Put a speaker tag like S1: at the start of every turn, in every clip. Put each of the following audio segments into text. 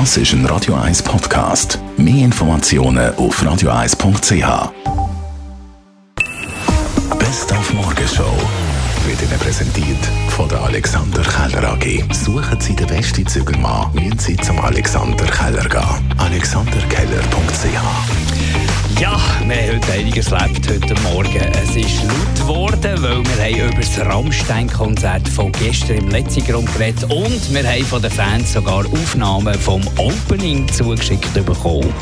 S1: Das ist ein Radio 1 Podcast. Mehr Informationen auf radio1.ch. Best auf Morgenshow wird Ihnen präsentiert von der Alexander Keller AG. Suchen Sie den besten Zügelmann, müssen Sie zum Alexander Keller gehen. alexanderkeller.ch
S2: Ja, wir haben heute einiges erlebt heute Morgen. Es ist haben über das Rammstein-Konzert von gestern im Letzigrund geredet und wir haben von den Fans sogar Aufnahmen vom Opening zugeschickt bekommen.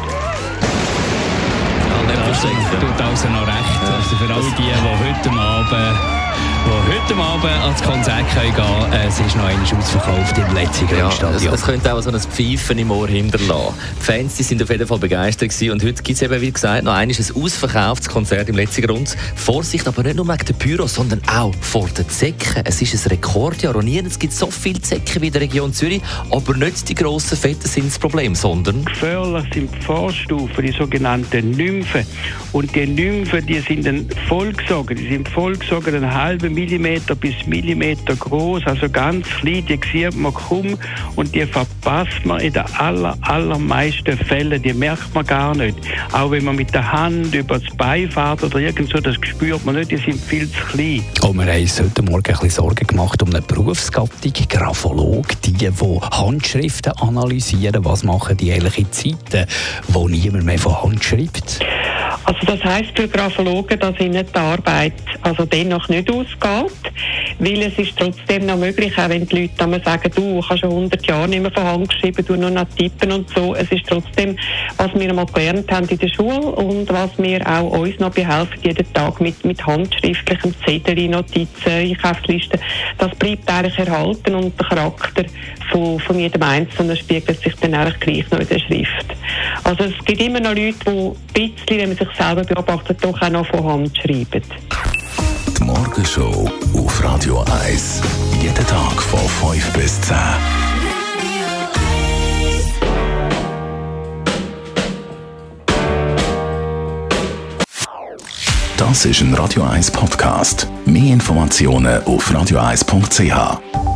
S2: Das tut also noch recht. Also für alle die, die heute Abend die heute Abend ans Konzert gehen können. Es ist noch einmal ausverkauft im Letziger
S3: Ja, es,
S2: Stadion.
S3: es könnte auch so ein Pfeifen im Ohr hinterlassen. Die Fans die sind auf jeden Fall begeistert gewesen. und heute gibt es eben, wie gesagt, noch einmal ein ausverkauftes Konzert im letzten Grund. Vorsicht, aber nicht nur wegen der Pyro, sondern auch vor den Zecken. Es ist ein Rekordjahr und nirgends gibt so viele Zecken wie in der Region Zürich, aber nicht die grossen Fetten sind das Problem, sondern...
S4: Gefährlich sind die Vorstufen, die sogenannten Nymphen. Und die Nymphen, die sind dann vollgesogen. Die sind vollgesogen, einen halben Millimeter bis Millimeter groß, also ganz klein. Die sieht man kaum und die verpasst man in den aller, allermeisten Fällen. Die merkt man gar nicht. Auch wenn man mit der Hand über das Bein fährt oder irgend so, das spürt man nicht. Die sind viel zu klein.
S2: Und wir haben uns heute Morgen ein bisschen Sorgen gemacht um eine Berufsgattung, Graphologe, die, die Handschriften analysieren. Was machen die eigentlich in Zeiten, wo niemand mehr von Hand schreibt?
S5: Also das heißt für Graphologen, dass ihnen die Arbeit also dennoch nicht ausgeht, weil es ist trotzdem noch möglich, auch wenn die Leute einmal sagen, du kannst schon 100 Jahre nicht mehr von Hand geschrieben, du nur noch tippen und so. Es ist trotzdem, was wir mal gelernt haben in der Schule und was wir auch uns noch behelfen jeden Tag mit, mit handschriftlichem Zettel, Notizen, Einkaufslisten, das bleibt eigentlich erhalten und der Charakter von, von jedem Einzelnen spiegelt sich dann eigentlich gleich noch in der Schrift. Also es gibt immer noch Leute, die ein bisschen, wenn man sich selber beobachtet, doch auch noch von Hand schreiben.
S1: Die Morgenshow auf Radio 1. Jeden Tag von 5 bis 10. Das ist ein Radio 1 Podcast. Mehr Informationen auf radio1.ch.